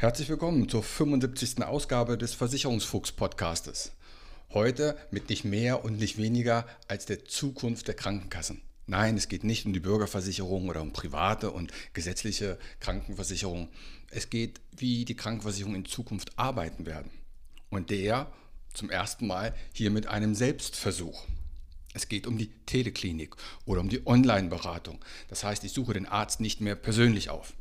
Herzlich willkommen zur 75. Ausgabe des Versicherungsfuchs-Podcastes. Heute mit nicht mehr und nicht weniger als der Zukunft der Krankenkassen. Nein, es geht nicht um die Bürgerversicherung oder um private und gesetzliche Krankenversicherung. Es geht, wie die Krankenversicherungen in Zukunft arbeiten werden. Und der zum ersten Mal hier mit einem Selbstversuch. Es geht um die Teleklinik oder um die Online-Beratung. Das heißt, ich suche den Arzt nicht mehr persönlich auf.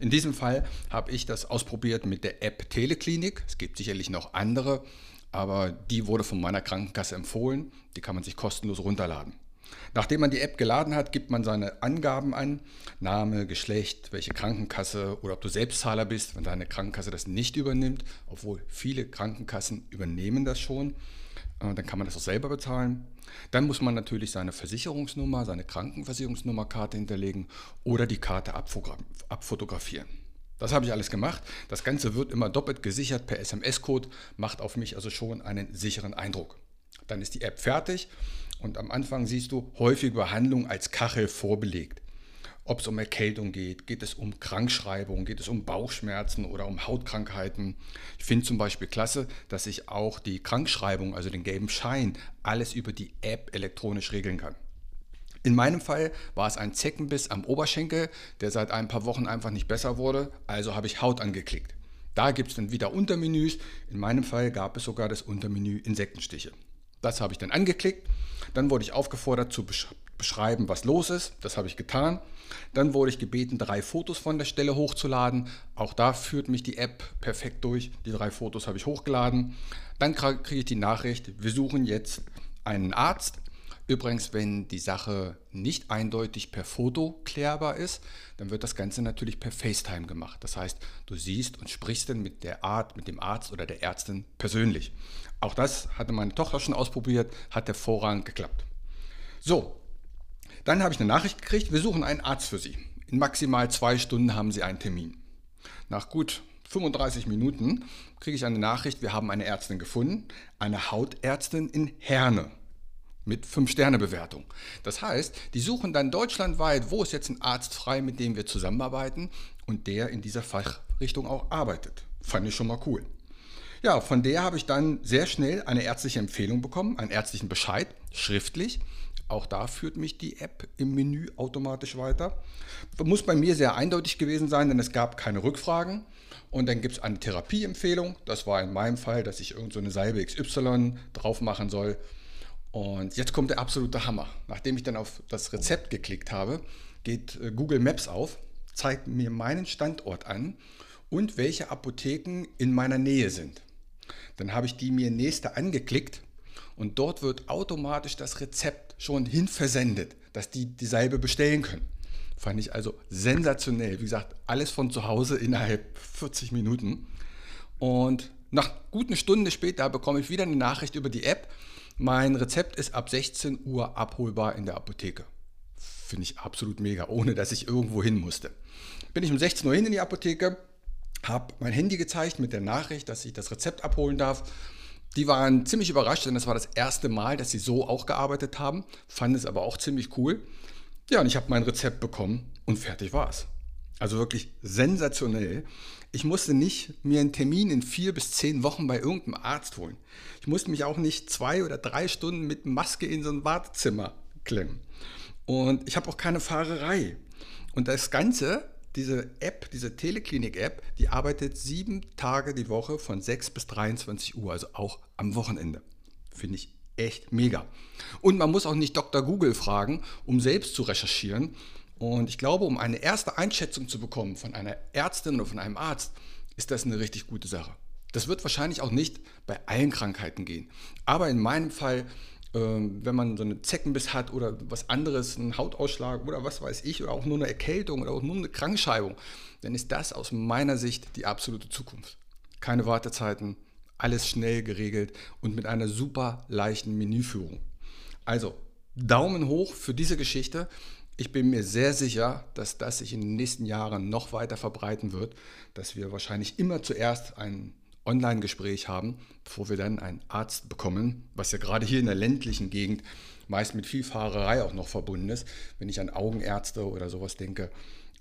In diesem Fall habe ich das ausprobiert mit der App Teleklinik. Es gibt sicherlich noch andere, aber die wurde von meiner Krankenkasse empfohlen. Die kann man sich kostenlos runterladen. Nachdem man die App geladen hat, gibt man seine Angaben an, Name, Geschlecht, welche Krankenkasse oder ob du Selbstzahler bist, wenn deine Krankenkasse das nicht übernimmt, obwohl viele Krankenkassen übernehmen das schon, dann kann man das auch selber bezahlen. Dann muss man natürlich seine Versicherungsnummer, seine Krankenversicherungsnummerkarte hinterlegen oder die Karte abfotografieren. Das habe ich alles gemacht. Das Ganze wird immer doppelt gesichert per SMS-Code, macht auf mich also schon einen sicheren Eindruck. Dann ist die App fertig und am Anfang siehst du häufige Behandlung als Kachel vorbelegt ob es um Erkältung geht, geht es um Krankschreibung, geht es um Bauchschmerzen oder um Hautkrankheiten. Ich finde zum Beispiel klasse, dass ich auch die Krankschreibung, also den gelben Schein, alles über die App elektronisch regeln kann. In meinem Fall war es ein Zeckenbiss am Oberschenkel, der seit ein paar Wochen einfach nicht besser wurde, also habe ich Haut angeklickt. Da gibt es dann wieder Untermenüs. In meinem Fall gab es sogar das Untermenü Insektenstiche. Das habe ich dann angeklickt. Dann wurde ich aufgefordert zu beschreiben, was los ist. Das habe ich getan. Dann wurde ich gebeten, drei Fotos von der Stelle hochzuladen. Auch da führt mich die App perfekt durch. Die drei Fotos habe ich hochgeladen. Dann kriege ich die Nachricht, wir suchen jetzt einen Arzt. Übrigens, wenn die Sache nicht eindeutig per Foto klärbar ist, dann wird das Ganze natürlich per FaceTime gemacht. Das heißt, du siehst und sprichst dann mit der Art, mit dem Arzt oder der Ärztin persönlich. Auch das hatte meine Tochter schon ausprobiert, hat hervorragend geklappt. So, dann habe ich eine Nachricht gekriegt, wir suchen einen Arzt für Sie. In maximal zwei Stunden haben Sie einen Termin. Nach gut 35 Minuten kriege ich eine Nachricht, wir haben eine Ärztin gefunden, eine Hautärztin in Herne mit 5-Sterne-Bewertung. Das heißt, die suchen dann deutschlandweit, wo ist jetzt ein Arzt frei, mit dem wir zusammenarbeiten und der in dieser Fachrichtung auch arbeitet. Fand ich schon mal cool. Ja, von der habe ich dann sehr schnell eine ärztliche Empfehlung bekommen, einen ärztlichen Bescheid, schriftlich. Auch da führt mich die App im Menü automatisch weiter. Muss bei mir sehr eindeutig gewesen sein, denn es gab keine Rückfragen. Und dann gibt es eine Therapieempfehlung. Das war in meinem Fall, dass ich irgendeine so Salbe XY drauf machen soll. Und jetzt kommt der absolute Hammer. Nachdem ich dann auf das Rezept geklickt habe, geht äh, Google Maps auf, zeigt mir meinen Standort an und welche Apotheken in meiner Nähe sind. Dann habe ich die mir nächste angeklickt und dort wird automatisch das Rezept schon hin versendet, dass die die Salbe bestellen können. Fand ich also sensationell. Wie gesagt, alles von zu Hause innerhalb 40 Minuten. Und nach gut einer Stunde später bekomme ich wieder eine Nachricht über die App. Mein Rezept ist ab 16 Uhr abholbar in der Apotheke. Finde ich absolut mega, ohne dass ich irgendwo hin musste. Bin ich um 16 Uhr hin in die Apotheke, habe mein Handy gezeigt mit der Nachricht, dass ich das Rezept abholen darf. Die waren ziemlich überrascht, denn das war das erste Mal, dass sie so auch gearbeitet haben, fanden es aber auch ziemlich cool. Ja, und ich habe mein Rezept bekommen und fertig war es. Also wirklich sensationell. Ich musste nicht mir einen Termin in vier bis zehn Wochen bei irgendeinem Arzt holen. Ich musste mich auch nicht zwei oder drei Stunden mit Maske in so ein Wartezimmer klemmen. Und ich habe auch keine Fahrerei. Und das Ganze diese App, diese Teleklinik-App, die arbeitet sieben Tage die Woche von 6 bis 23 Uhr, also auch am Wochenende. Finde ich echt mega. Und man muss auch nicht Dr. Google fragen, um selbst zu recherchieren. Und ich glaube, um eine erste Einschätzung zu bekommen von einer Ärztin oder von einem Arzt, ist das eine richtig gute Sache. Das wird wahrscheinlich auch nicht bei allen Krankheiten gehen. Aber in meinem Fall, ähm, wenn man so eine Zeckenbiss hat oder was anderes, einen Hautausschlag oder was weiß ich, oder auch nur eine Erkältung oder auch nur eine Krankschreibung, dann ist das aus meiner Sicht die absolute Zukunft. Keine Wartezeiten, alles schnell geregelt und mit einer super leichten Menüführung. Also, Daumen hoch für diese Geschichte. Ich bin mir sehr sicher, dass das sich in den nächsten Jahren noch weiter verbreiten wird, dass wir wahrscheinlich immer zuerst ein Online-Gespräch haben, bevor wir dann einen Arzt bekommen, was ja gerade hier in der ländlichen Gegend meist mit viel Fahrerei auch noch verbunden ist. Wenn ich an Augenärzte oder sowas denke,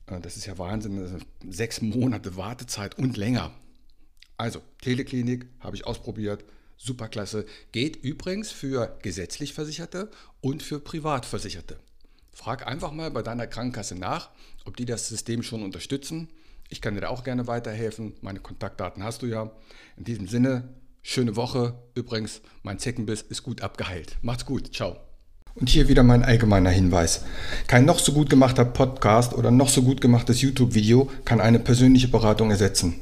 äh, das ist ja Wahnsinn, sechs Monate Wartezeit und länger. Also, Teleklinik habe ich ausprobiert, superklasse. Geht übrigens für gesetzlich Versicherte und für Privatversicherte. Frag einfach mal bei deiner Krankenkasse nach, ob die das System schon unterstützen. Ich kann dir da auch gerne weiterhelfen. Meine Kontaktdaten hast du ja. In diesem Sinne, schöne Woche. Übrigens, mein Zeckenbiss ist gut abgeheilt. Macht's gut. Ciao. Und hier wieder mein allgemeiner Hinweis. Kein noch so gut gemachter Podcast oder noch so gut gemachtes YouTube-Video kann eine persönliche Beratung ersetzen.